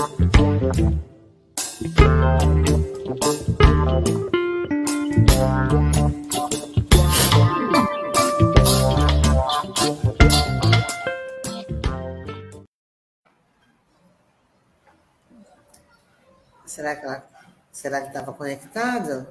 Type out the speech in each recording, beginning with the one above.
Será que ela, será que estava conectado?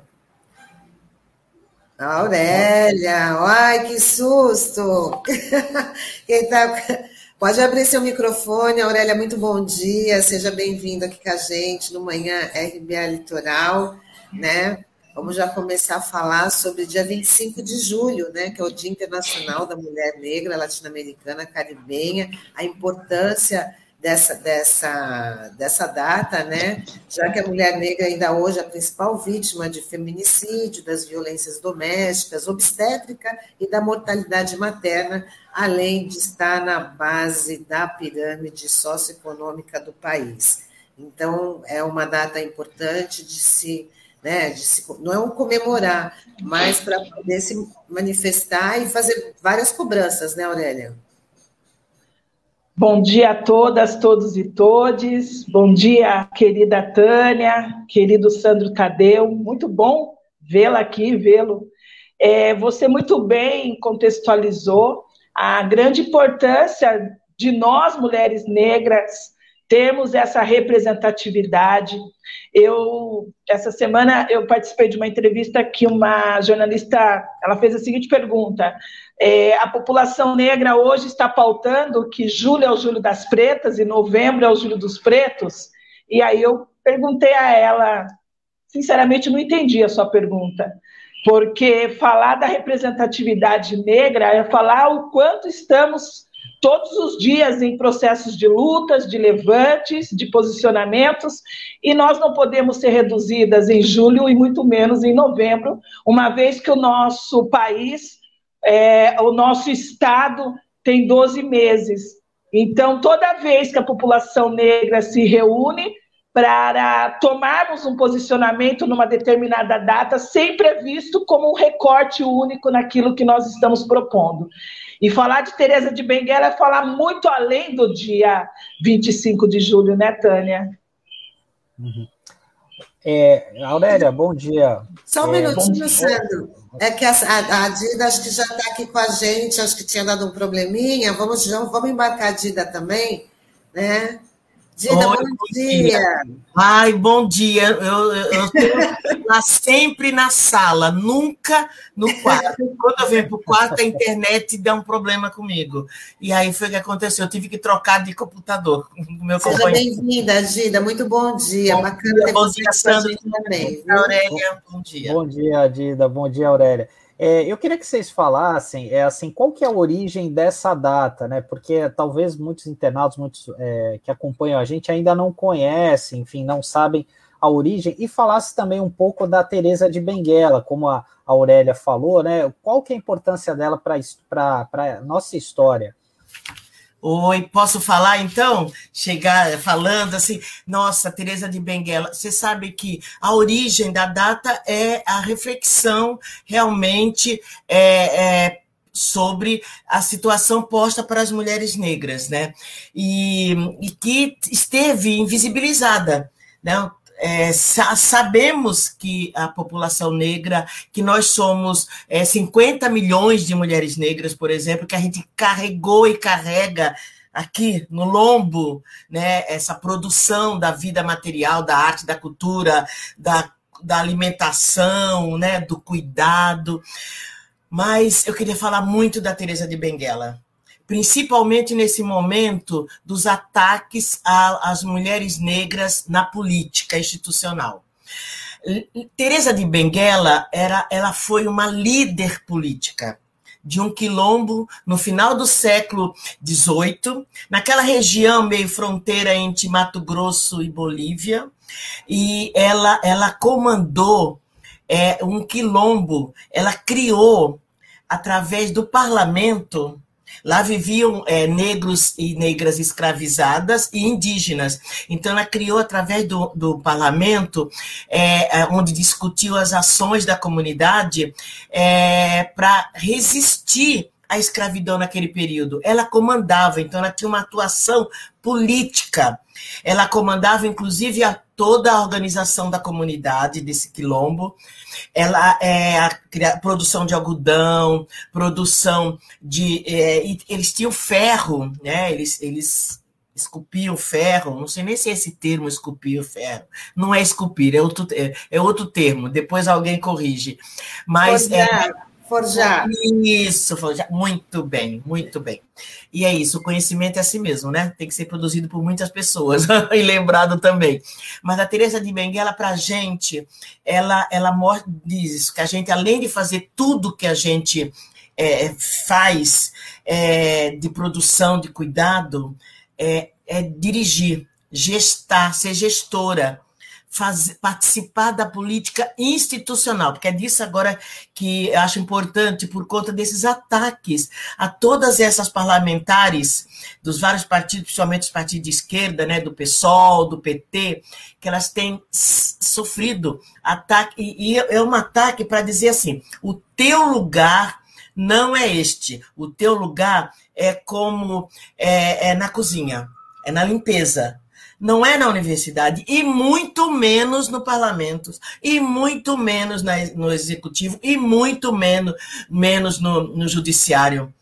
Aurélia, ai que susto! Quem tá... Pode abrir seu microfone, Aurélia, muito bom dia, seja bem-vindo aqui com a gente no Manhã RBA Litoral, né? Vamos já começar a falar sobre dia 25 de julho, né, que é o Dia Internacional da Mulher Negra Latino-Americana Caribenha, a importância dessa, dessa, dessa data, né? já que a mulher negra ainda hoje é a principal vítima de feminicídio, das violências domésticas, obstétrica e da mortalidade materna, além de estar na base da pirâmide socioeconômica do país. Então, é uma data importante de se, né, de se não é um comemorar, mas para poder se manifestar e fazer várias cobranças, né, Aurélia? Bom dia a todas, todos e todes. Bom dia, querida Tânia, querido Sandro Tadeu. Muito bom vê-la aqui, vê-lo. É, você muito bem contextualizou a grande importância de nós, mulheres negras, termos essa representatividade. Eu essa semana eu participei de uma entrevista que uma jornalista ela fez a seguinte pergunta: é, a população negra hoje está pautando que julho é o julho das pretas e novembro é o julho dos pretos. E aí eu perguntei a ela, sinceramente não entendi a sua pergunta, porque falar da representatividade negra é falar o quanto estamos todos os dias em processos de lutas, de levantes, de posicionamentos, e nós não podemos ser reduzidas em julho e muito menos em novembro, uma vez que o nosso país é, o nosso Estado tem 12 meses. Então, toda vez que a população negra se reúne para tomarmos um posicionamento numa determinada data, sempre é visto como um recorte único naquilo que nós estamos propondo. E falar de Teresa de Benguela é falar muito além do dia 25 de julho, né, Tânia? Uhum. É, Aurélia, bom dia. Só um é, minutinho, Sandro. É que a, a, Dida acho que já está aqui com a gente, acho que tinha dado um probleminha. Vamos, vamos embarcar a Dida também, né? Dida, Oi, bom, bom dia. dia. Ai, bom dia. Eu, eu estou lá sempre na sala, nunca no quarto. Quando eu venho para o quarto, a internet dá um problema comigo. E aí foi o que aconteceu. Eu tive que trocar de computador. Meu Seja bem-vinda, Dida. Muito bom dia. Bom Bacana dia, ter bom dia, Sandro. Também. Aurélia, bom dia. Bom dia, Dida. Bom dia, Aurélia. É, eu queria que vocês falassem, é assim, qual que é a origem dessa data, né? Porque talvez muitos internautas, muitos é, que acompanham a gente ainda não conhecem, enfim, não sabem a origem, e falasse também um pouco da Teresa de Benguela, como a Aurélia falou, né? Qual que é a importância dela para a nossa história? Oi, posso falar então? Chegar falando assim, nossa, Teresa de Benguela, você sabe que a origem da data é a reflexão realmente é, é, sobre a situação posta para as mulheres negras, né? E, e que esteve invisibilizada. Né? É, sabemos que a população negra, que nós somos é, 50 milhões de mulheres negras, por exemplo, que a gente carregou e carrega aqui no lombo, né, essa produção da vida material, da arte, da cultura, da, da alimentação, né, do cuidado. Mas eu queria falar muito da Teresa de Benguela, principalmente nesse momento dos ataques às mulheres negras na política institucional. Teresa de Benguela era, ela foi uma líder política de um quilombo no final do século XVIII, naquela região meio fronteira entre Mato Grosso e Bolívia, e ela, ela comandou é, um quilombo, ela criou através do parlamento Lá viviam é, negros e negras escravizadas e indígenas. Então, ela criou, através do, do parlamento, é, é onde discutiu as ações da comunidade, é, para resistir a escravidão naquele período. Ela comandava, então ela tinha uma atuação política. Ela comandava, inclusive, a toda a organização da comunidade desse quilombo. Ela é a, produção de algodão, produção de. É, eles tinham ferro, né? Eles, eles esculpir o ferro, não sei nem se é esse termo esculpir ferro, não é esculpir, é outro, é, é outro termo, depois alguém corrige. Mas forjar, é, forjar. Isso, forjar. Muito bem, muito bem. E é isso, o conhecimento é assim mesmo, né? Tem que ser produzido por muitas pessoas e lembrado também. Mas a Teresa de Benguela, para a gente, ela, ela diz isso, que a gente, além de fazer tudo que a gente é, faz é, de produção, de cuidado, é, é dirigir, gestar, ser gestora, participar da política institucional, porque é disso agora que eu acho importante, por conta desses ataques a todas essas parlamentares dos vários partidos, principalmente os partidos de esquerda, né, do PSOL, do PT, que elas têm sofrido ataque, e é um ataque para dizer assim: o teu lugar não é este. O teu lugar é como é, é na cozinha, é na limpeza. Não é na universidade, e muito menos no parlamento, e muito menos na, no executivo, e muito menos, menos no, no judiciário.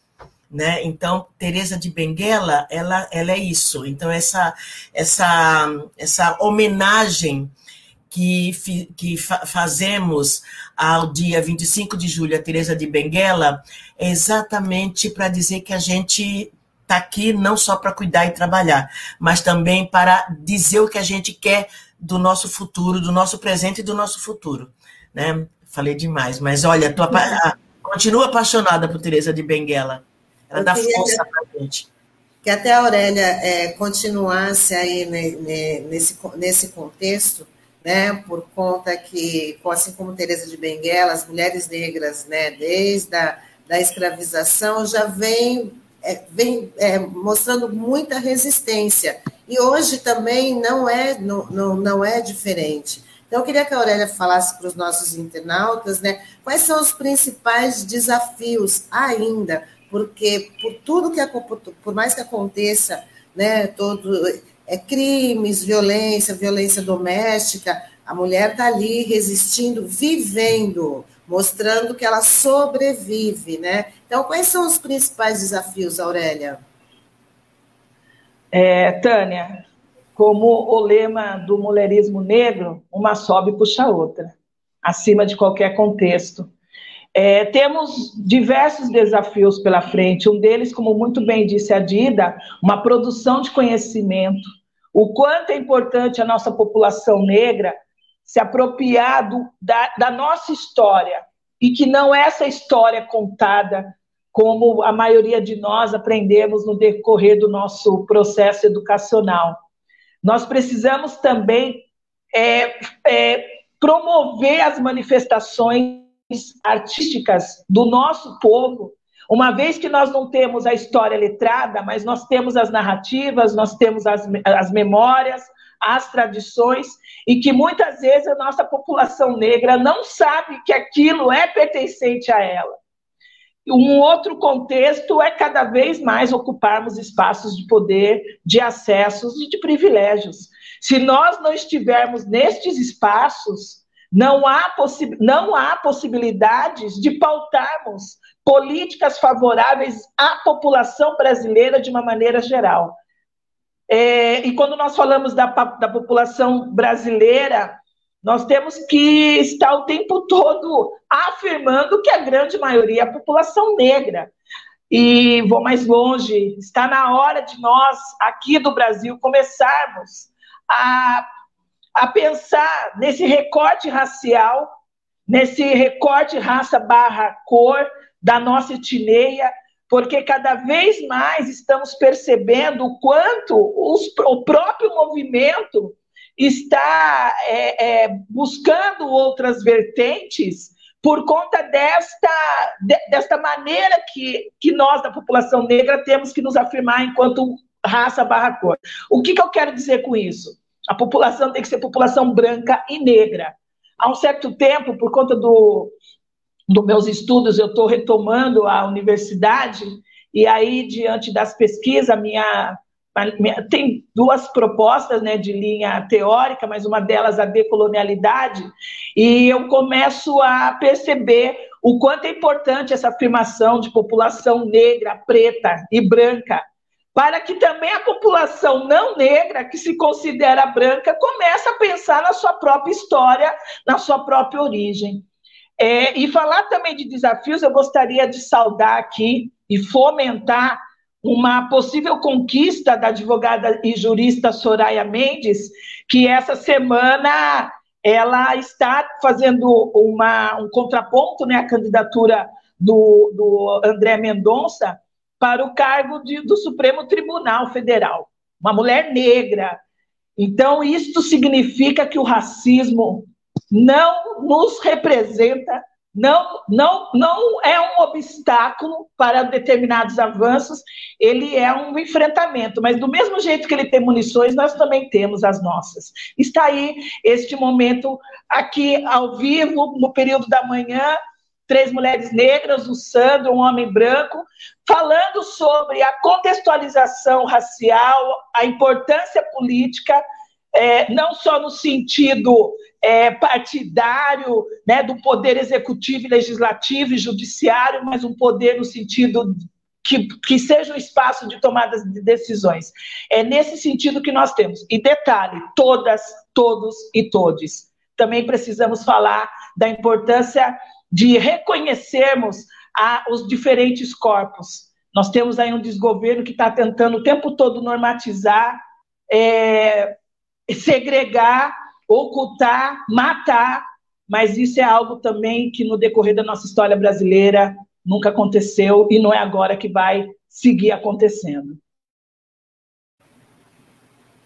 Né? Então, Teresa de Benguela, ela, ela é isso. Então, essa, essa, essa homenagem que, que fazemos ao dia 25 de julho, a Teresa de Benguela, é exatamente para dizer que a gente está aqui não só para cuidar e trabalhar, mas também para dizer o que a gente quer do nosso futuro, do nosso presente e do nosso futuro. Né? Falei demais, mas olha, tô, continuo apaixonada por Teresa de Benguela. Ela Eu dá força para a gente. Que até a Aurélia é, continuasse aí nesse, nesse contexto, né, por conta que, assim como Teresa de Benguela, as mulheres negras, né, desde a da escravização, já vem, é, vem é, mostrando muita resistência. E hoje também não é, não, não, não é diferente. Então, eu queria que a Aurélia falasse para os nossos internautas, né, quais são os principais desafios ainda, porque por tudo que, por mais que aconteça, né, todo é, crimes, violência, violência doméstica, a mulher está ali resistindo, vivendo, mostrando que ela sobrevive, né? Então, quais são os principais desafios, Aurélia? É, Tânia, como o lema do mulherismo negro, uma sobe e puxa a outra, acima de qualquer contexto. É, temos diversos desafios pela frente. Um deles, como muito bem disse a Dida, uma produção de conhecimento. O quanto é importante a nossa população negra se apropriar do, da, da nossa história e que não é essa história contada como a maioria de nós aprendemos no decorrer do nosso processo educacional. Nós precisamos também é, é, promover as manifestações artísticas do nosso povo, uma vez que nós não temos a história letrada, mas nós temos as narrativas, nós temos as, as memórias, as tradições, e que muitas vezes a nossa população negra não sabe que aquilo é pertencente a ela. Um outro contexto é cada vez mais ocuparmos espaços de poder, de acessos e de privilégios. Se nós não estivermos nestes espaços, não há, não há possibilidades de pautarmos políticas favoráveis à população brasileira de uma maneira geral. É, e quando nós falamos da, da população brasileira, nós temos que estar o tempo todo afirmando que a grande maioria é a população negra. E vou mais longe, está na hora de nós, aqui do Brasil, começarmos a a pensar nesse recorte racial, nesse recorte raça barra cor da nossa etnia, porque cada vez mais estamos percebendo o quanto os, o próprio movimento está é, é, buscando outras vertentes por conta desta, de, desta maneira que, que nós, da população negra, temos que nos afirmar enquanto raça barra cor. O que, que eu quero dizer com isso? A população tem que ser população branca e negra. Há um certo tempo, por conta do, dos meus estudos, eu estou retomando a universidade, e aí, diante das pesquisas, minha, minha, tem duas propostas né, de linha teórica, mas uma delas a decolonialidade, e eu começo a perceber o quanto é importante essa afirmação de população negra, preta e branca, para que também a população não negra, que se considera branca, comece a pensar na sua própria história, na sua própria origem. É, e falar também de desafios, eu gostaria de saudar aqui e fomentar uma possível conquista da advogada e jurista Soraya Mendes, que essa semana ela está fazendo uma, um contraponto, né, a candidatura do, do André Mendonça para o cargo de, do Supremo Tribunal Federal, uma mulher negra. Então, isto significa que o racismo não nos representa, não, não, não é um obstáculo para determinados avanços, ele é um enfrentamento, mas do mesmo jeito que ele tem munições, nós também temos as nossas. Está aí este momento aqui ao vivo, no período da manhã, três mulheres negras, o Sandro, um homem branco, falando sobre a contextualização racial, a importância política é, não só no sentido é, partidário, né, do poder executivo, legislativo e judiciário, mas um poder no sentido que, que seja um espaço de tomada de decisões. É nesse sentido que nós temos. E detalhe, todas, todos e todes. Também precisamos falar da importância de reconhecermos a, os diferentes corpos. Nós temos aí um desgoverno que está tentando o tempo todo normatizar é, segregar, ocultar, matar, mas isso é algo também que no decorrer da nossa história brasileira nunca aconteceu e não é agora que vai seguir acontecendo.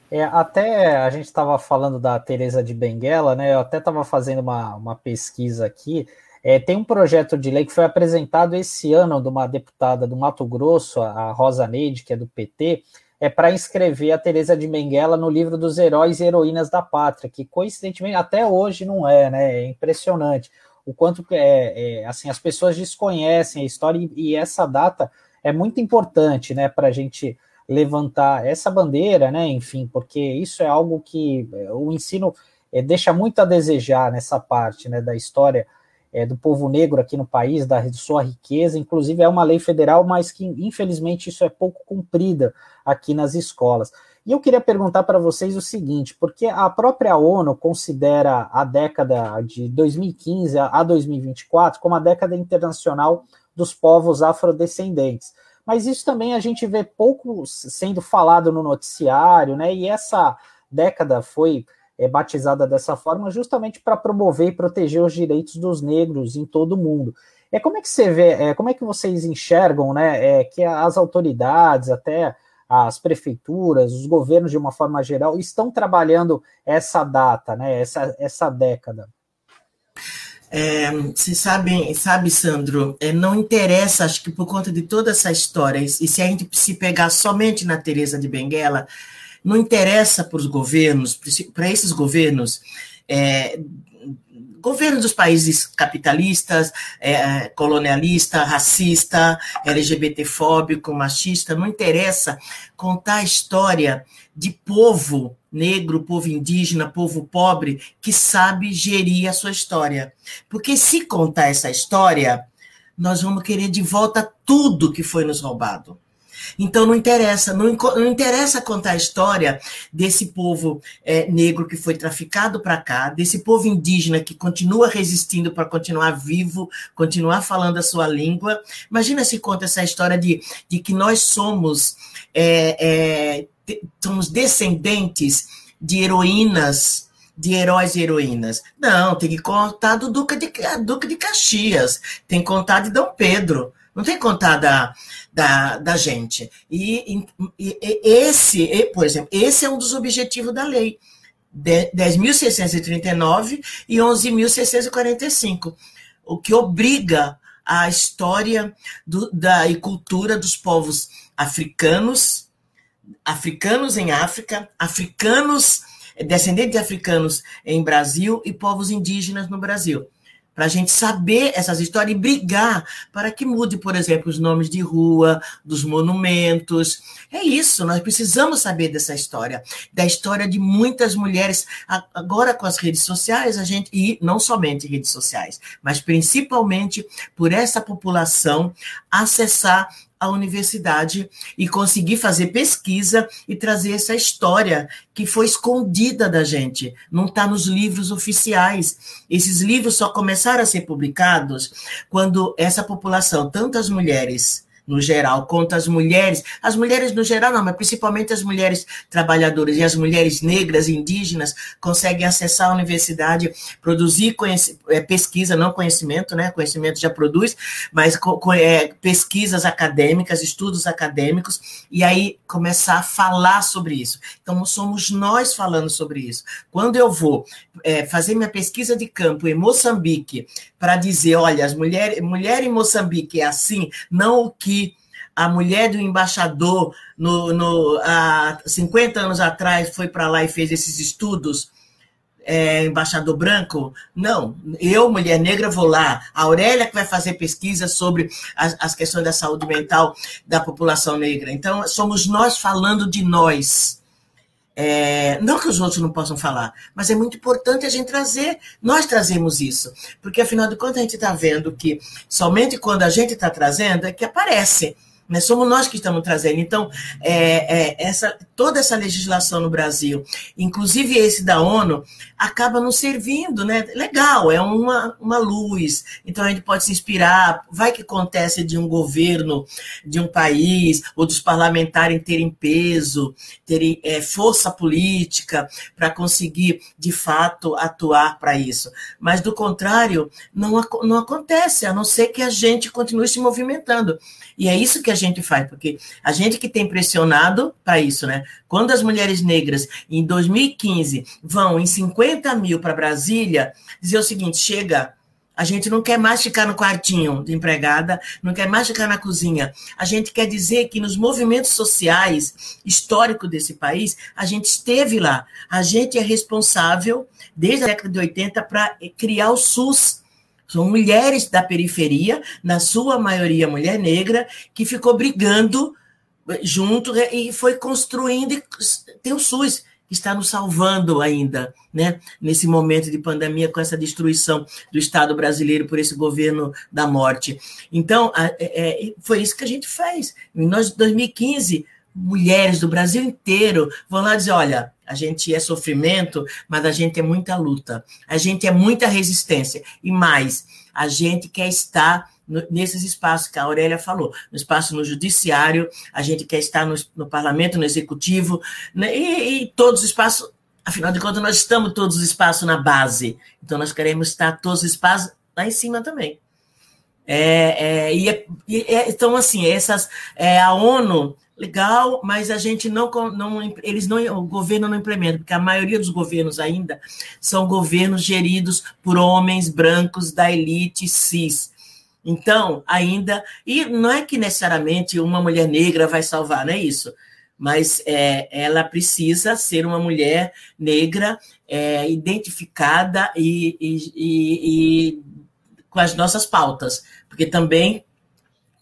É, até a gente estava falando da Teresa de Benguela, né? Eu até estava fazendo uma, uma pesquisa aqui. É, tem um projeto de lei que foi apresentado esse ano de uma deputada do Mato Grosso, a Rosa Neide, que é do PT, é para inscrever a Teresa de Benguela no livro dos heróis e heroínas da pátria, que coincidentemente até hoje não é, né? É impressionante o quanto é, é assim as pessoas desconhecem a história e, e essa data é muito importante, né, para a gente levantar essa bandeira, né? Enfim, porque isso é algo que é, o ensino é, deixa muito a desejar nessa parte, né, da história é, do povo negro aqui no país, da sua riqueza, inclusive é uma lei federal, mas que infelizmente isso é pouco cumprida aqui nas escolas. E eu queria perguntar para vocês o seguinte, porque a própria ONU considera a década de 2015 a 2024 como a década internacional dos povos afrodescendentes. Mas isso também a gente vê pouco sendo falado no noticiário, né? E essa década foi é batizada dessa forma justamente para promover e proteger os direitos dos negros em todo o mundo. É como é que você vê, é, como é que vocês enxergam, né, é, que as autoridades, até as prefeituras, os governos de uma forma geral estão trabalhando essa data, né, essa, essa década? É, você sabe, sabe, Sandro, é, não interessa, acho que por conta de toda essa história, e se a gente se pegar somente na Teresa de Benguela, não interessa para os governos, para esses governos, é, governos dos países capitalistas, é, colonialista, racista, LGBTfóbico, machista, não interessa contar a história de povo negro, povo indígena, povo pobre, que sabe gerir a sua história. Porque se contar essa história, nós vamos querer de volta tudo que foi nos roubado. Então não interessa, não, não interessa contar a história desse povo é, negro que foi traficado para cá, desse povo indígena que continua resistindo para continuar vivo, continuar falando a sua língua. Imagina se conta essa história de, de que nós somos, é, é, somos descendentes de heroínas de heróis e heroínas. Não, tem que contar do Duque de, Duque de Caxias, tem que contar de Dom Pedro, não tem que contar da, da, da gente. E, e, e esse, por exemplo, esse é um dos objetivos da lei. 10.639 e 11.645, o que obriga a história do, da, e cultura dos povos africanos, africanos em África, africanos, descendentes de africanos em Brasil e povos indígenas no Brasil. Para a gente saber essas histórias e brigar para que mude, por exemplo, os nomes de rua, dos monumentos. É isso, nós precisamos saber dessa história, da história de muitas mulheres. Agora, com as redes sociais, a gente, e não somente redes sociais, mas principalmente por essa população acessar a universidade e conseguir fazer pesquisa e trazer essa história que foi escondida da gente, não está nos livros oficiais. Esses livros só começaram a ser publicados quando essa população, tantas mulheres, no geral, contra as mulheres, as mulheres no geral não, mas principalmente as mulheres trabalhadoras e as mulheres negras, indígenas, conseguem acessar a universidade, produzir é, pesquisa, não conhecimento, né? Conhecimento já produz, mas é, pesquisas acadêmicas, estudos acadêmicos, e aí começar a falar sobre isso. Então, somos nós falando sobre isso. Quando eu vou é, fazer minha pesquisa de campo em Moçambique, para dizer, olha, as mulheres, mulher em Moçambique é assim, não o que a mulher do embaixador no, no, há 50 anos atrás foi para lá e fez esses estudos, é, embaixador branco. Não, eu, mulher negra, vou lá. A Aurélia que vai fazer pesquisa sobre as, as questões da saúde mental da população negra. Então, somos nós falando de nós. É, não que os outros não possam falar, mas é muito importante a gente trazer, nós trazemos isso, porque afinal de contas a gente está vendo que somente quando a gente está trazendo é que aparece. Né? Somos nós que estamos trazendo. Então, é, é, essa, toda essa legislação no Brasil, inclusive esse da ONU, acaba nos servindo, né? Legal, é uma, uma luz. Então, a gente pode se inspirar. Vai que acontece de um governo de um país, ou dos parlamentares terem peso, terem é, força política para conseguir, de fato, atuar para isso. Mas, do contrário, não, não acontece, a não ser que a gente continue se movimentando. E é isso que a gente faz, porque a gente que tem pressionado para isso, né? Quando as mulheres negras, em 2015, vão em 50 mil para Brasília, dizer o seguinte: chega, a gente não quer mais ficar no quartinho de empregada, não quer mais ficar na cozinha. A gente quer dizer que nos movimentos sociais históricos desse país, a gente esteve lá. A gente é responsável, desde a década de 80, para criar o SUS são mulheres da periferia, na sua maioria mulher negra, que ficou brigando junto e foi construindo. Tem o SUS, que está nos salvando ainda, né? Nesse momento de pandemia, com essa destruição do Estado brasileiro por esse governo da morte. Então, é, é, foi isso que a gente fez. Em 2015, mulheres do Brasil inteiro vão lá dizer: olha, a gente é sofrimento, mas a gente é muita luta, a gente é muita resistência. E mais, a gente quer estar nesses espaços que a Aurélia falou, no espaço no judiciário, a gente quer estar no, no parlamento, no executivo, né, e, e todos os espaços, afinal de contas, nós estamos todos os espaços na base, então nós queremos estar todos os espaços lá em cima também. É, é, e, é, é, então, assim, essas, é, a ONU legal, mas a gente não, não eles não, o governo não implementa, porque a maioria dos governos ainda são governos geridos por homens brancos da elite cis. Então, ainda, e não é que necessariamente uma mulher negra vai salvar, não é isso, mas é, ela precisa ser uma mulher negra é, identificada e, e, e, e com as nossas pautas, porque também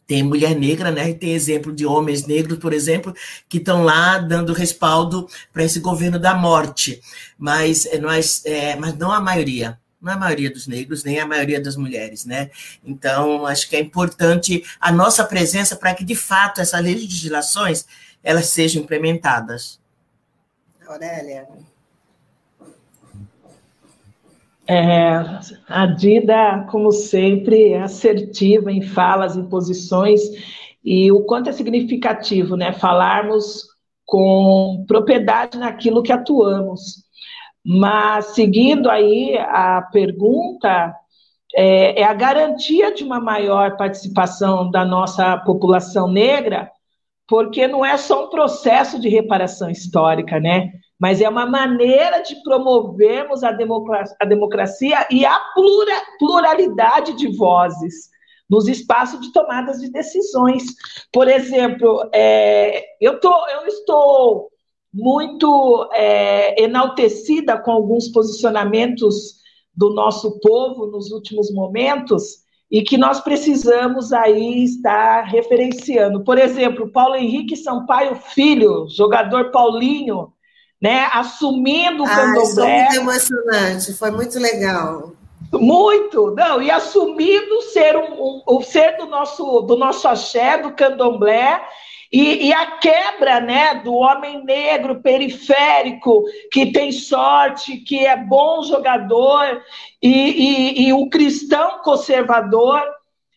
tem mulher negra, né? Tem exemplo de homens negros, por exemplo, que estão lá dando respaldo para esse governo da morte. Mas, é, nós, é, mas não a maioria. Não a maioria dos negros, nem a maioria das mulheres, né? Então, acho que é importante a nossa presença para que, de fato, essas legislações elas sejam implementadas. Aurélia. É, a Dida, como sempre, é assertiva em falas, em posições, e o quanto é significativo né, falarmos com propriedade naquilo que atuamos. Mas, seguindo aí a pergunta, é, é a garantia de uma maior participação da nossa população negra, porque não é só um processo de reparação histórica, né? Mas é uma maneira de promovermos a democracia, a democracia e a plura, pluralidade de vozes nos espaços de tomadas de decisões. Por exemplo, é, eu, tô, eu estou muito é, enaltecida com alguns posicionamentos do nosso povo nos últimos momentos e que nós precisamos aí estar referenciando. Por exemplo, Paulo Henrique Sampaio Filho, jogador Paulinho, né, assumindo o ah, candomblé. Foi muito emocionante, foi muito legal. Muito, não, e assumindo ser um, um, o ser do nosso do nosso axé, do candomblé, e, e, a quebra né, do homem negro periférico, que tem sorte, que é bom jogador, e, e, e o cristão conservador,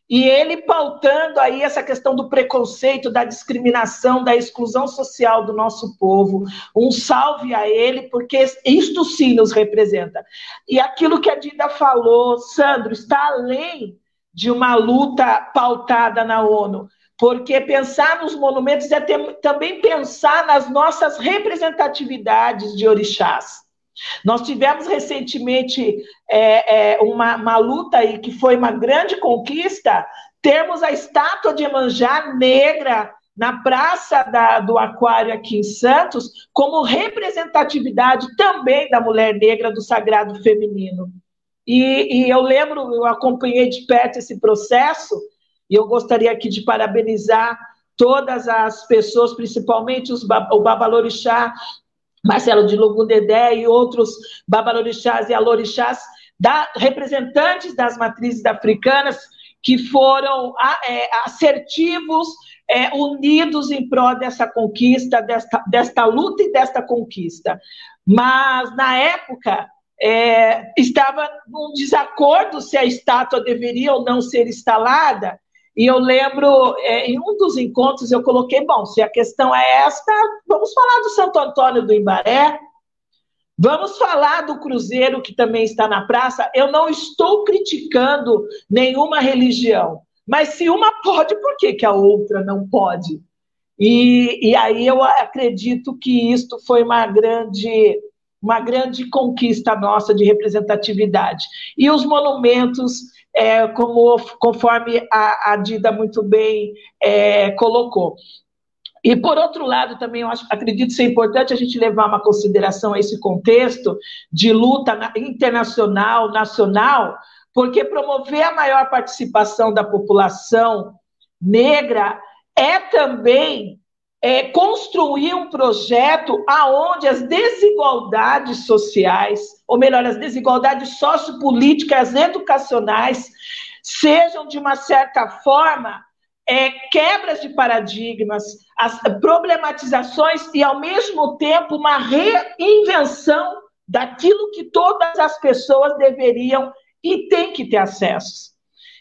e ele pautando aí essa questão do preconceito, da discriminação, da exclusão social do nosso povo. Um salve a ele, porque isto sim nos representa. E aquilo que a Dida falou, Sandro, está além de uma luta pautada na ONU porque pensar nos monumentos é ter, também pensar nas nossas representatividades de orixás. Nós tivemos recentemente é, é, uma, uma luta aí que foi uma grande conquista, termos a estátua de Emanjá negra na Praça da, do Aquário aqui em Santos, como representatividade também da mulher negra do sagrado feminino. E, e eu lembro, eu acompanhei de perto esse processo, e eu gostaria aqui de parabenizar todas as pessoas, principalmente os, o Babalorixá, Marcelo de Lugundedé e outros Babalorixás e Alorixás, da, representantes das matrizes africanas, que foram é, assertivos, é, unidos em prol dessa conquista, desta, desta luta e desta conquista. Mas, na época, é, estava num desacordo se a estátua deveria ou não ser instalada, e eu lembro, é, em um dos encontros, eu coloquei: bom, se a questão é esta, vamos falar do Santo Antônio do Imbaré, vamos falar do Cruzeiro, que também está na praça. Eu não estou criticando nenhuma religião, mas se uma pode, por que, que a outra não pode? E, e aí eu acredito que isto foi uma grande uma grande conquista nossa de representatividade. E os monumentos é, como, conforme a, a Dida muito bem é, colocou. E, por outro lado, também eu acho, acredito ser importante a gente levar uma consideração a esse contexto de luta internacional, nacional, porque promover a maior participação da população negra é também é, construir um projeto aonde as desigualdades sociais, ou melhor, as desigualdades sociopolíticas, educacionais, sejam de uma certa forma é, quebras de paradigmas, as problematizações e ao mesmo tempo uma reinvenção daquilo que todas as pessoas deveriam e têm que ter acesso.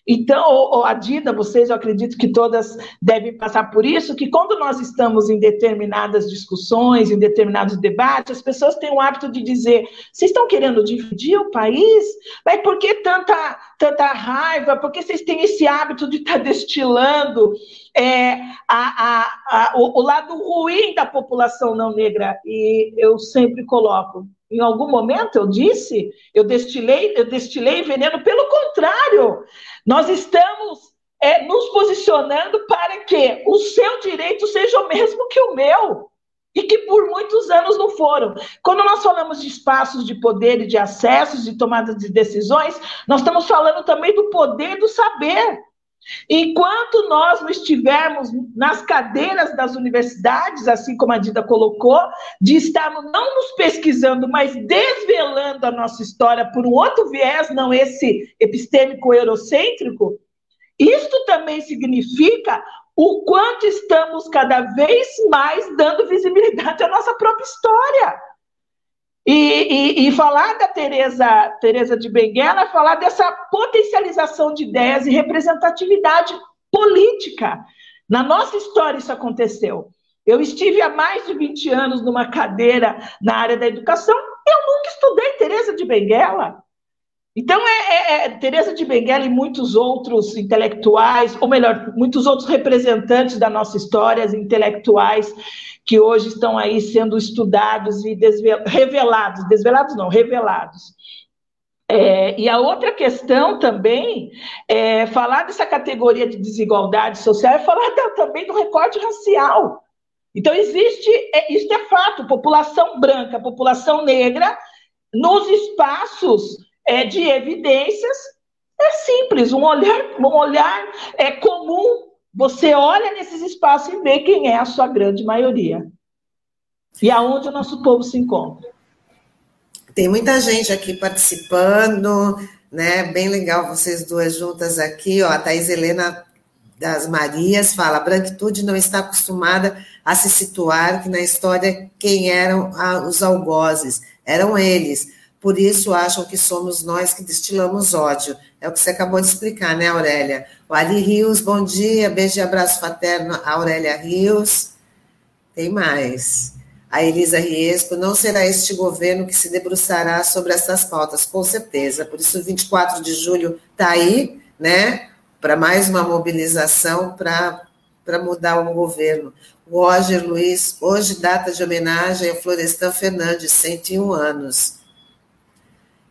Então, a Dida, vocês, eu acredito que todas devem passar por isso, que quando nós estamos em determinadas discussões, em determinados debates, as pessoas têm o hábito de dizer: vocês estão querendo dividir o país? Mas por que tanta, tanta raiva? Por que vocês têm esse hábito de estar destilando é, a, a, a, o, o lado ruim da população não negra? E eu sempre coloco: em algum momento eu disse, eu destilei, eu destilei veneno, pelo contrário, nós estamos é, nos posicionando para que o seu direito seja o mesmo que o meu. E que por muitos anos não foram. Quando nós falamos de espaços de poder e de acessos, de tomada de decisões, nós estamos falando também do poder do saber. Enquanto nós não estivermos nas cadeiras das universidades, assim como a Dida colocou, de estarmos não nos pesquisando, mas desvelando a nossa história por um outro viés, não esse epistêmico eurocêntrico, isto também significa o quanto estamos cada vez mais dando visibilidade à nossa própria história. E, e, e, falar da Teresa, Teresa de Benguela é falar dessa potencialização de ideias e representatividade política. Na nossa história isso aconteceu. Eu estive há mais de 20 anos numa cadeira na área da educação, eu nunca estudei Teresa de Benguela. Então, é, é, é Teresa de Benguela e muitos outros intelectuais, ou melhor, muitos outros representantes da nossa história, intelectuais, que hoje estão aí sendo estudados e desvel... revelados, desvelados não, revelados. É, e a outra questão também é falar dessa categoria de desigualdade social é falar também do recorte racial. Então, existe, é, isso é fato, população branca, população negra, nos espaços é, de evidências é simples, um olhar, um olhar é comum. Você olha nesses espaços e vê quem é a sua grande maioria. E aonde o nosso povo se encontra. Tem muita gente aqui participando, né? Bem legal vocês duas juntas aqui, ó. A Thais Helena das Marias fala: a branquitude não está acostumada a se situar que na história quem eram os algozes? Eram eles. Por isso acham que somos nós que destilamos ódio. É o que você acabou de explicar, né, Aurélia? O Ari Rios, bom dia, beijo e abraço fraterno, Aurélia Rios. Tem mais. A Elisa Riesco, não será este governo que se debruçará sobre essas pautas, com certeza. Por isso, 24 de julho está aí, né, para mais uma mobilização para mudar o governo. Roger Luiz, hoje data de homenagem ao Florestan Fernandes, 101 anos.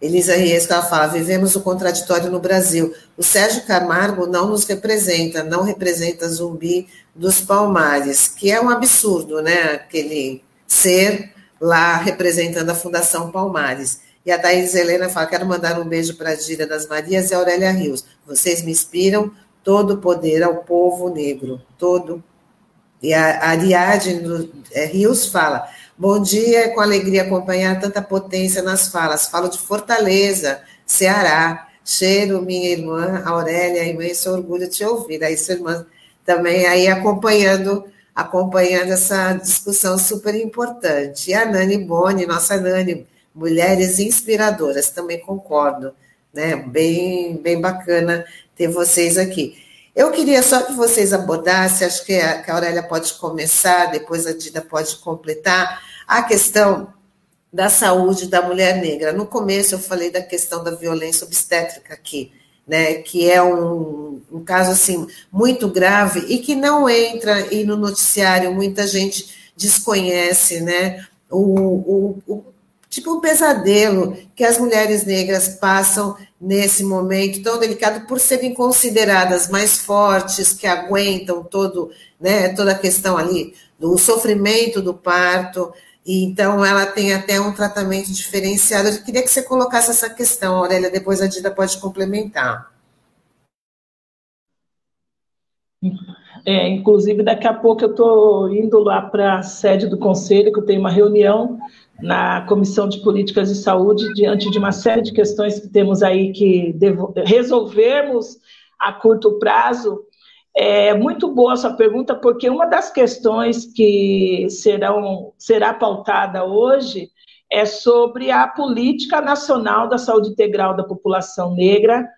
Elisa ela fala, vivemos o contraditório no Brasil. O Sérgio Camargo não nos representa, não representa Zumbi dos Palmares, que é um absurdo, né? Aquele ser lá representando a Fundação Palmares. E a Thais Helena fala, quero mandar um beijo para a Dília das Marias e a Aurélia Rios. Vocês me inspiram, todo o poder ao povo negro, todo. E a Ariadne é, Rios fala, Bom dia, é com alegria acompanhar tanta potência nas falas. Falo de Fortaleza, Ceará. Cheiro, minha irmã Aurélia, imenso orgulho de te ouvir. Aí, sua irmã também aí acompanhando, acompanhando essa discussão super importante. E a Nani Boni, nossa Nani, mulheres inspiradoras, também concordo, né? Bem, bem bacana ter vocês aqui. Eu queria só que vocês abordassem, acho que a, que a Aurélia pode começar, depois a Dida pode completar, a questão da saúde da mulher negra. No começo eu falei da questão da violência obstétrica aqui, né, que é um, um caso assim muito grave e que não entra e no noticiário muita gente desconhece, né, o, o, o tipo um pesadelo que as mulheres negras passam nesse momento tão delicado por serem consideradas mais fortes, que aguentam todo, né, toda a questão ali do sofrimento do parto, então ela tem até um tratamento diferenciado. Eu queria que você colocasse essa questão, Aurélia, depois a Dida pode complementar. É, inclusive, daqui a pouco eu estou indo lá para a sede do Conselho, que eu tenho uma reunião na Comissão de Políticas de Saúde, diante de uma série de questões que temos aí que resolvermos a curto prazo, é muito boa a sua pergunta, porque uma das questões que serão, será pautada hoje é sobre a política nacional da saúde integral da população negra,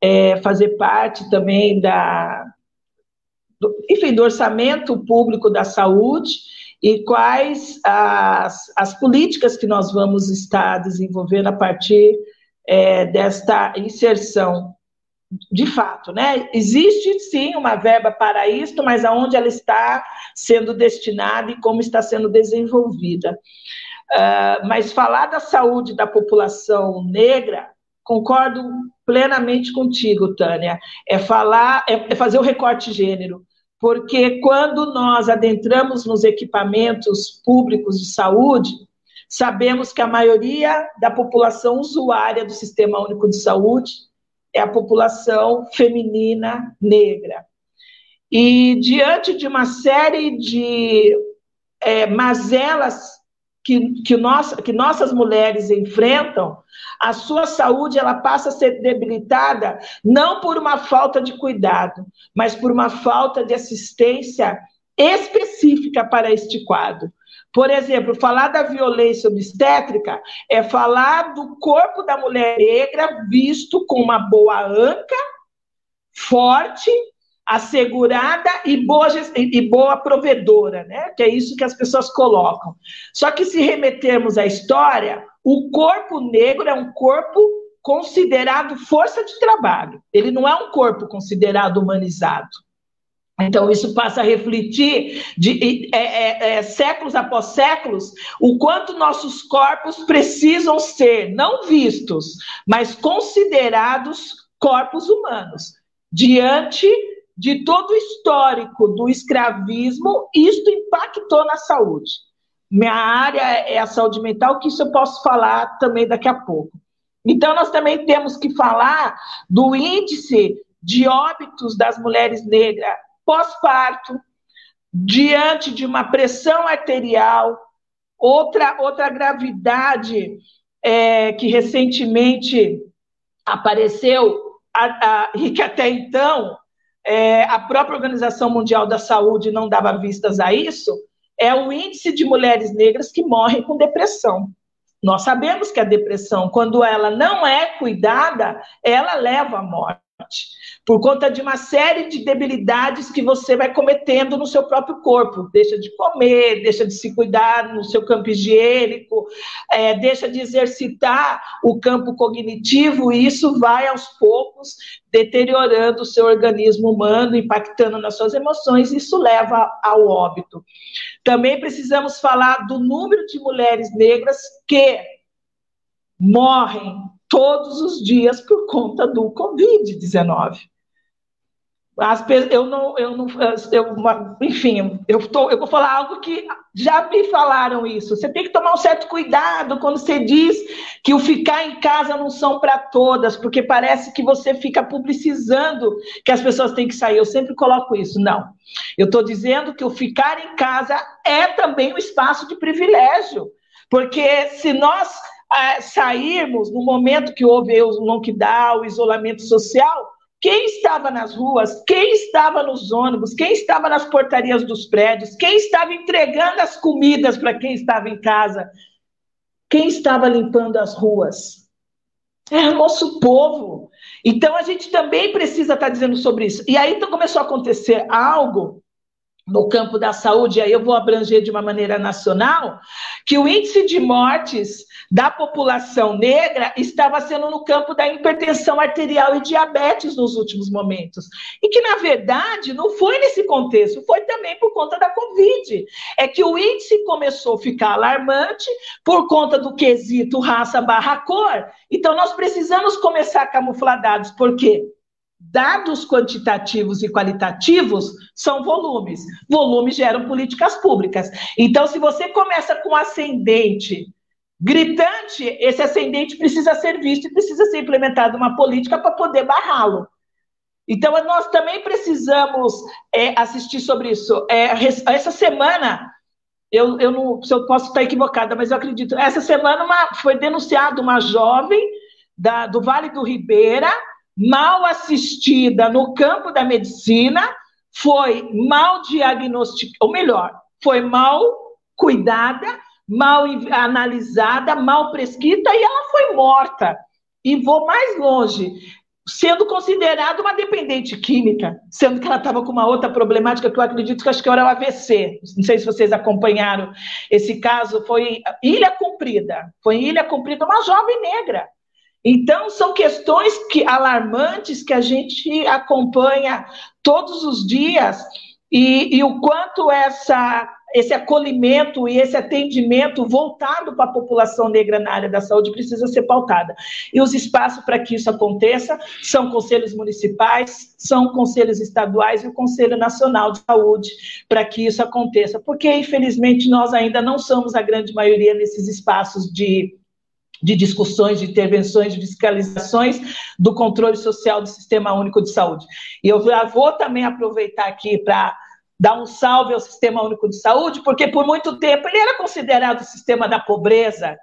é, fazer parte também da, do, enfim, do orçamento público da saúde e quais as, as políticas que nós vamos estar desenvolvendo a partir é, desta inserção de fato, né? Existe sim uma verba para isto, mas aonde ela está sendo destinada e como está sendo desenvolvida. Uh, mas falar da saúde da população negra, concordo plenamente contigo, Tânia. É falar, é, é fazer o recorte gênero, porque quando nós adentramos nos equipamentos públicos de saúde, sabemos que a maioria da população usuária do Sistema Único de Saúde é a população feminina negra. E diante de uma série de é, mazelas que, que, nós, que nossas mulheres enfrentam, a sua saúde ela passa a ser debilitada não por uma falta de cuidado, mas por uma falta de assistência específica para este quadro. Por exemplo, falar da violência obstétrica é falar do corpo da mulher negra visto com uma boa anca, forte, assegurada e boa, e boa provedora, né? Que é isso que as pessoas colocam. Só que se remetermos à história, o corpo negro é um corpo considerado força de trabalho. Ele não é um corpo considerado humanizado. Então, isso passa a refletir, de, é, é, é, séculos após séculos, o quanto nossos corpos precisam ser não vistos, mas considerados corpos humanos. Diante de todo o histórico do escravismo, isto impactou na saúde. Minha área é a saúde mental, que isso eu posso falar também daqui a pouco. Então, nós também temos que falar do índice de óbitos das mulheres negras pós-parto, diante de uma pressão arterial, outra, outra gravidade é, que recentemente apareceu, a, a, e que até então é, a própria Organização Mundial da Saúde não dava vistas a isso, é o índice de mulheres negras que morrem com depressão. Nós sabemos que a depressão, quando ela não é cuidada, ela leva à morte por conta de uma série de debilidades que você vai cometendo no seu próprio corpo. Deixa de comer, deixa de se cuidar no seu campo higiênico, é, deixa de exercitar o campo cognitivo, e isso vai aos poucos deteriorando o seu organismo humano, impactando nas suas emoções, e isso leva ao óbito. Também precisamos falar do número de mulheres negras que morrem todos os dias por conta do Covid-19. As, eu não, eu não, eu, enfim, eu, tô, eu vou falar algo que já me falaram isso. Você tem que tomar um certo cuidado quando você diz que o ficar em casa não são para todas, porque parece que você fica publicizando que as pessoas têm que sair. Eu sempre coloco isso. Não. Eu estou dizendo que o ficar em casa é também um espaço de privilégio, porque se nós é, sairmos no momento que houve o lockdown, o isolamento social, quem estava nas ruas, quem estava nos ônibus, quem estava nas portarias dos prédios, quem estava entregando as comidas para quem estava em casa, quem estava limpando as ruas. É o nosso povo. Então a gente também precisa estar dizendo sobre isso. E aí então começou a acontecer algo no campo da saúde, aí eu vou abranger de uma maneira nacional, que o índice de mortes da população negra estava sendo no campo da hipertensão arterial e diabetes nos últimos momentos. E que, na verdade, não foi nesse contexto, foi também por conta da Covid. É que o índice começou a ficar alarmante por conta do quesito raça barra cor. Então, nós precisamos começar camufladados, por quê? Dados quantitativos e qualitativos são volumes. Volumes geram políticas públicas. Então, se você começa com ascendente gritante, esse ascendente precisa ser visto e precisa ser implementada uma política para poder barrá-lo. Então, nós também precisamos é, assistir sobre isso. É, essa semana, eu, eu não se eu posso estar equivocada, mas eu acredito, essa semana uma, foi denunciada uma jovem da, do Vale do Ribeira, mal assistida no campo da medicina, foi mal diagnosticada, ou melhor, foi mal cuidada, mal analisada, mal prescrita e ela foi morta. E vou mais longe, sendo considerada uma dependente química, sendo que ela estava com uma outra problemática que eu acredito que acho que era o AVC. Não sei se vocês acompanharam esse caso, foi Ilha Cumprida. Foi Ilha Cumprida, uma jovem negra então, são questões que alarmantes que a gente acompanha todos os dias e, e o quanto essa, esse acolhimento e esse atendimento voltado para a população negra na área da saúde precisa ser pautada. E os espaços para que isso aconteça são conselhos municipais, são conselhos estaduais e o Conselho Nacional de Saúde para que isso aconteça, porque infelizmente nós ainda não somos a grande maioria nesses espaços de de discussões, de intervenções, de fiscalizações do controle social do Sistema Único de Saúde. E eu já vou também aproveitar aqui para dar um salve ao Sistema Único de Saúde, porque por muito tempo ele era considerado o sistema da pobreza.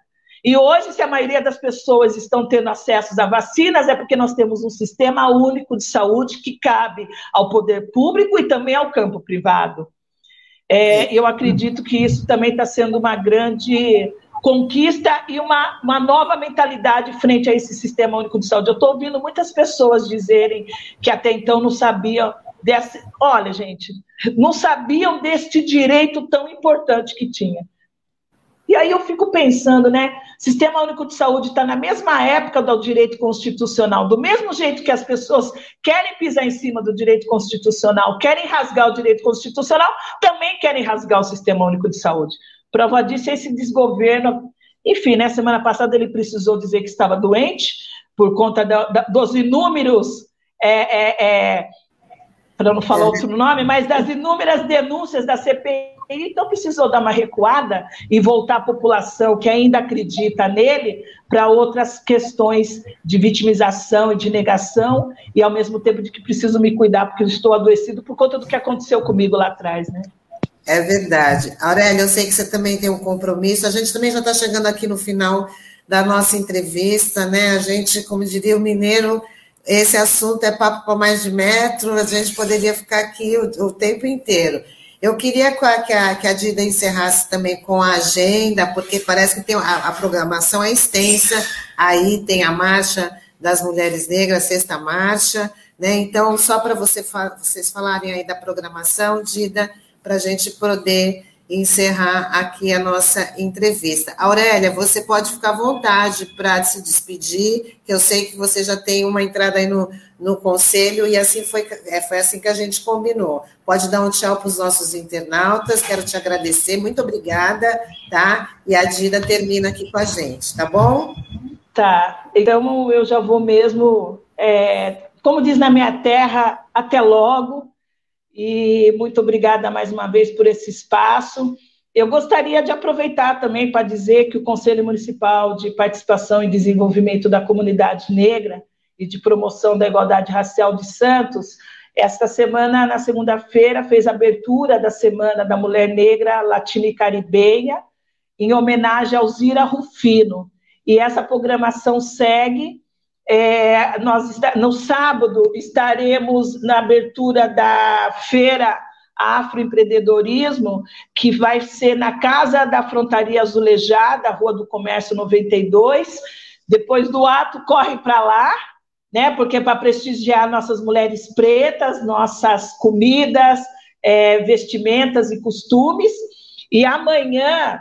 E hoje, se a maioria das pessoas estão tendo acesso a vacinas, é porque nós temos um sistema único de saúde que cabe ao poder público e também ao campo privado. É, eu acredito que isso também está sendo uma grande conquista e uma, uma nova mentalidade frente a esse sistema único de saúde. Eu estou ouvindo muitas pessoas dizerem que até então não sabiam desse. Olha, gente, não sabiam deste direito tão importante que tinha. E aí eu fico pensando, né? Sistema Único de Saúde está na mesma época do direito constitucional, do mesmo jeito que as pessoas querem pisar em cima do direito constitucional, querem rasgar o direito constitucional, também querem rasgar o Sistema Único de Saúde. Prova disso é esse desgoverno. Enfim, né, semana passada ele precisou dizer que estava doente por conta da, da, dos inúmeros. É, é, é, para não falar outro nome, mas das inúmeras denúncias da CPI então precisou dar uma recuada e voltar a população que ainda acredita nele para outras questões de vitimização e de negação, e ao mesmo tempo de que preciso me cuidar porque eu estou adoecido por conta do que aconteceu comigo lá atrás, né? É verdade. Aurélia, eu sei que você também tem um compromisso. A gente também já está chegando aqui no final da nossa entrevista, né? A gente, como diria o mineiro, esse assunto é papo para mais de metro, a gente poderia ficar aqui o, o tempo inteiro. Eu queria que a, que a Dida encerrasse também com a agenda, porque parece que tem a, a programação é extensa, aí tem a marcha das mulheres negras, sexta marcha, né? Então, só para você, vocês falarem aí da programação, Dida, para a gente poder encerrar aqui a nossa entrevista. Aurélia, você pode ficar à vontade para se despedir, que eu sei que você já tem uma entrada aí no, no conselho e assim foi, é, foi assim que a gente combinou. Pode dar um tchau para os nossos internautas, quero te agradecer, muito obrigada, tá? E a Dida termina aqui com a gente, tá bom? Tá, então eu já vou mesmo, é, como diz na minha terra, até logo, e muito obrigada mais uma vez por esse espaço. Eu gostaria de aproveitar também para dizer que o Conselho Municipal de Participação e Desenvolvimento da Comunidade Negra e de Promoção da Igualdade Racial de Santos, esta semana, na segunda-feira, fez a abertura da Semana da Mulher Negra Latina e Caribenha, em homenagem a Alzira Rufino. E essa programação segue é, nós, no sábado, estaremos na abertura da feira Afroempreendedorismo, que vai ser na Casa da Frontaria Azulejada, Rua do Comércio 92. Depois do ato, corre para lá, né? Porque é para prestigiar nossas mulheres pretas, nossas comidas, é, vestimentas e costumes. E amanhã,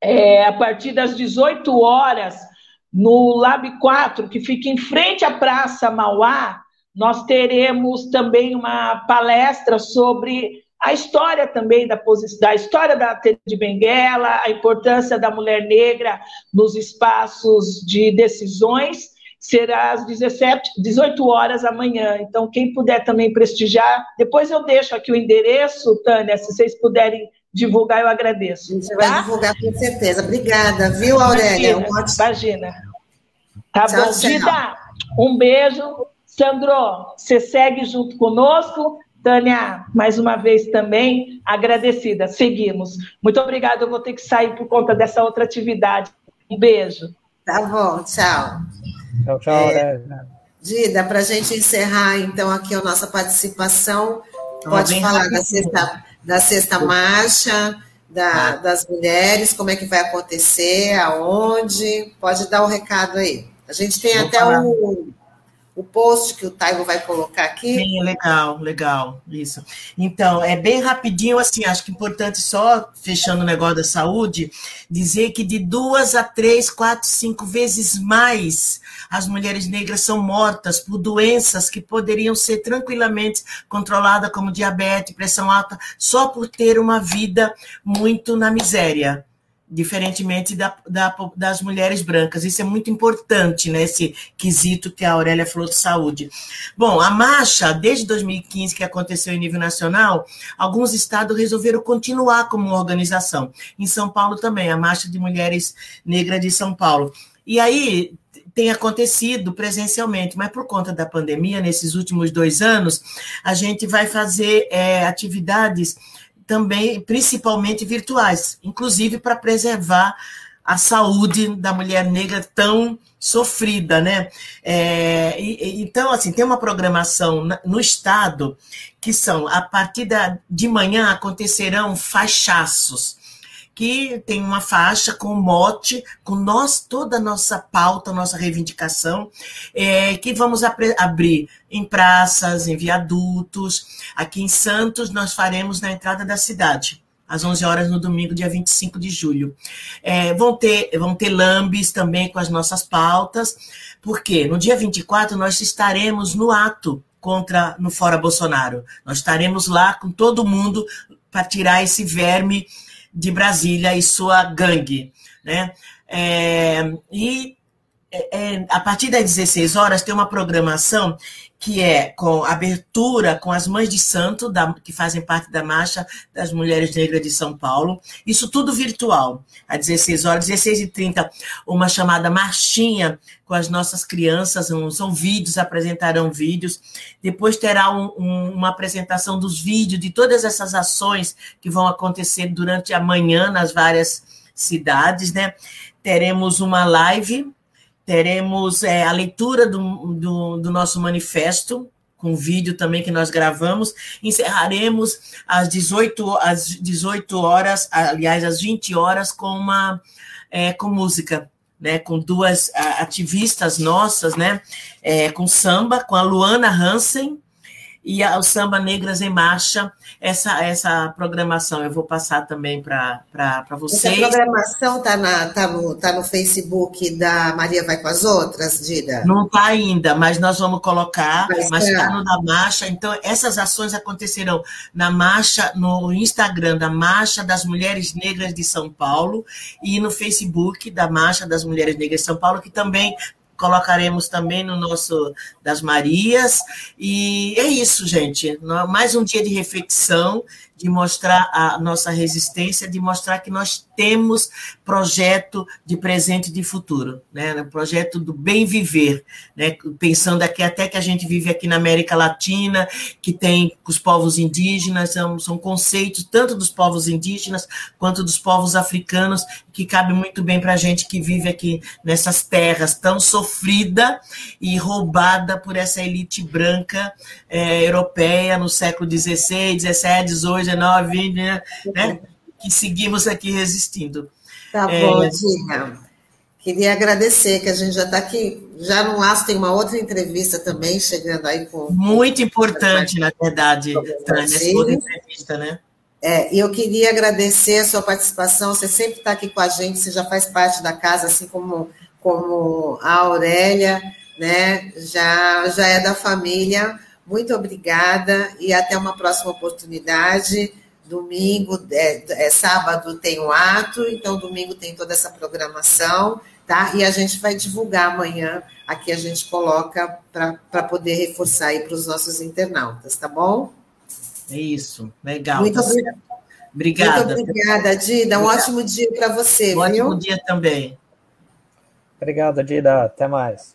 é, a partir das 18 horas, no Lab 4, que fica em frente à Praça Mauá, nós teremos também uma palestra sobre a história também da, da história da de Benguela, a importância da mulher negra nos espaços de decisões. Será às 17, 18 horas amanhã. Então, quem puder também prestigiar, depois eu deixo aqui o endereço, Tânia, se vocês puderem divulgar, eu agradeço. Você tá? vai divulgar com certeza. Obrigada, viu, Aurélia? Imagina. Um ótimo... imagina. Tá tchau, bom, Dida? Um beijo. Sandro, você segue junto conosco. Tânia, mais uma vez também agradecida. Seguimos. Muito obrigada. Eu vou ter que sair por conta dessa outra atividade. Um beijo. Tá bom, tchau. Tchau, tchau. É, Dida, para a gente encerrar então aqui a nossa participação, pode falar da sexta, da sexta marcha, da, ah. das mulheres, como é que vai acontecer, aonde, pode dar o um recado aí. A gente tem Vou até o, o post que o Taigo vai colocar aqui. Sim, legal, legal, isso. Então, é bem rapidinho, assim, acho que é importante só, fechando o negócio da saúde, dizer que de duas a três, quatro, cinco vezes mais as mulheres negras são mortas por doenças que poderiam ser tranquilamente controladas, como diabetes, pressão alta, só por ter uma vida muito na miséria diferentemente da, da, das mulheres brancas. Isso é muito importante né, quesito que a Aurélia falou de saúde. Bom, a marcha, desde 2015, que aconteceu em nível nacional, alguns estados resolveram continuar como organização. Em São Paulo também, a Marcha de Mulheres Negras de São Paulo. E aí tem acontecido presencialmente, mas por conta da pandemia, nesses últimos dois anos, a gente vai fazer é, atividades também, principalmente virtuais, inclusive para preservar a saúde da mulher negra tão sofrida, né? É, e, então, assim, tem uma programação no Estado que são, a partir da, de manhã acontecerão faixaços, que tem uma faixa com mote, com nós, toda a nossa pauta, nossa reivindicação, é, que vamos abrir em praças, em viadutos. Aqui em Santos, nós faremos na entrada da cidade às 11 horas no domingo, dia 25 de julho. É, vão, ter, vão ter lambes também com as nossas pautas, porque no dia 24 nós estaremos no ato contra no Fora Bolsonaro. Nós estaremos lá com todo mundo para tirar esse verme de Brasília e sua gangue. Né? É, e é, é, a partir das 16 horas tem uma programação que é com abertura com as mães de santo, da, que fazem parte da Marcha das Mulheres Negras de São Paulo. Isso tudo virtual. Às 16 horas, 16 e 30 uma chamada marchinha com as nossas crianças. São vídeos, apresentarão vídeos. Depois terá um, um, uma apresentação dos vídeos de todas essas ações que vão acontecer durante a manhã nas várias cidades, né? Teremos uma live teremos é, a leitura do, do, do, nosso manifesto, com vídeo também que nós gravamos. Encerraremos às 18, às 18 horas, aliás, às 20 horas, com uma é, com música. Né, com duas ativistas nossas, né, é, com samba, com a Luana Hansen e o Samba Negras em Marcha, essa, essa programação. Eu vou passar também para vocês. Essa programação está tá no, tá no Facebook da Maria Vai com as Outras, Dida? Não está ainda, mas nós vamos colocar, mas está no da Marcha. Então, essas ações acontecerão na Marcha, no Instagram da Marcha das Mulheres Negras de São Paulo e no Facebook da Marcha das Mulheres Negras de São Paulo, que também colocaremos também no nosso das Marias. E é isso, gente. Mais um dia de reflexão, de mostrar a nossa resistência, de mostrar que nós temos projeto de presente e de futuro, né? O projeto do bem viver, né? Pensando aqui até que a gente vive aqui na América Latina, que tem os povos indígenas, são, são conceitos tanto dos povos indígenas quanto dos povos africanos que cabe muito bem para a gente que vive aqui nessas terras tão sofrida e roubada por essa elite branca é, europeia no século XVI, XVII, XVIII, XIX, XX, né? que seguimos aqui resistindo. Tá é, bom, Dinha. Queria agradecer, que a gente já está aqui, já no laço tem uma outra entrevista também, chegando aí com... Muito importante, na verdade, Tânia, essa outra entrevista, né? É, e eu queria agradecer a sua participação, você sempre está aqui com a gente, você já faz parte da casa, assim como, como a Aurélia, né? Já, já é da família. Muito obrigada e até uma próxima oportunidade. Domingo, é, é, sábado tem o um ato, então domingo tem toda essa programação, tá? E a gente vai divulgar amanhã, aqui a gente coloca para poder reforçar aí para os nossos internautas, tá bom? É isso, legal. Muito tá obrigada. Muito obrigada, Dida. Um obrigada. ótimo dia para você. Um viu? ótimo dia também. Obrigado, Dida. Até mais.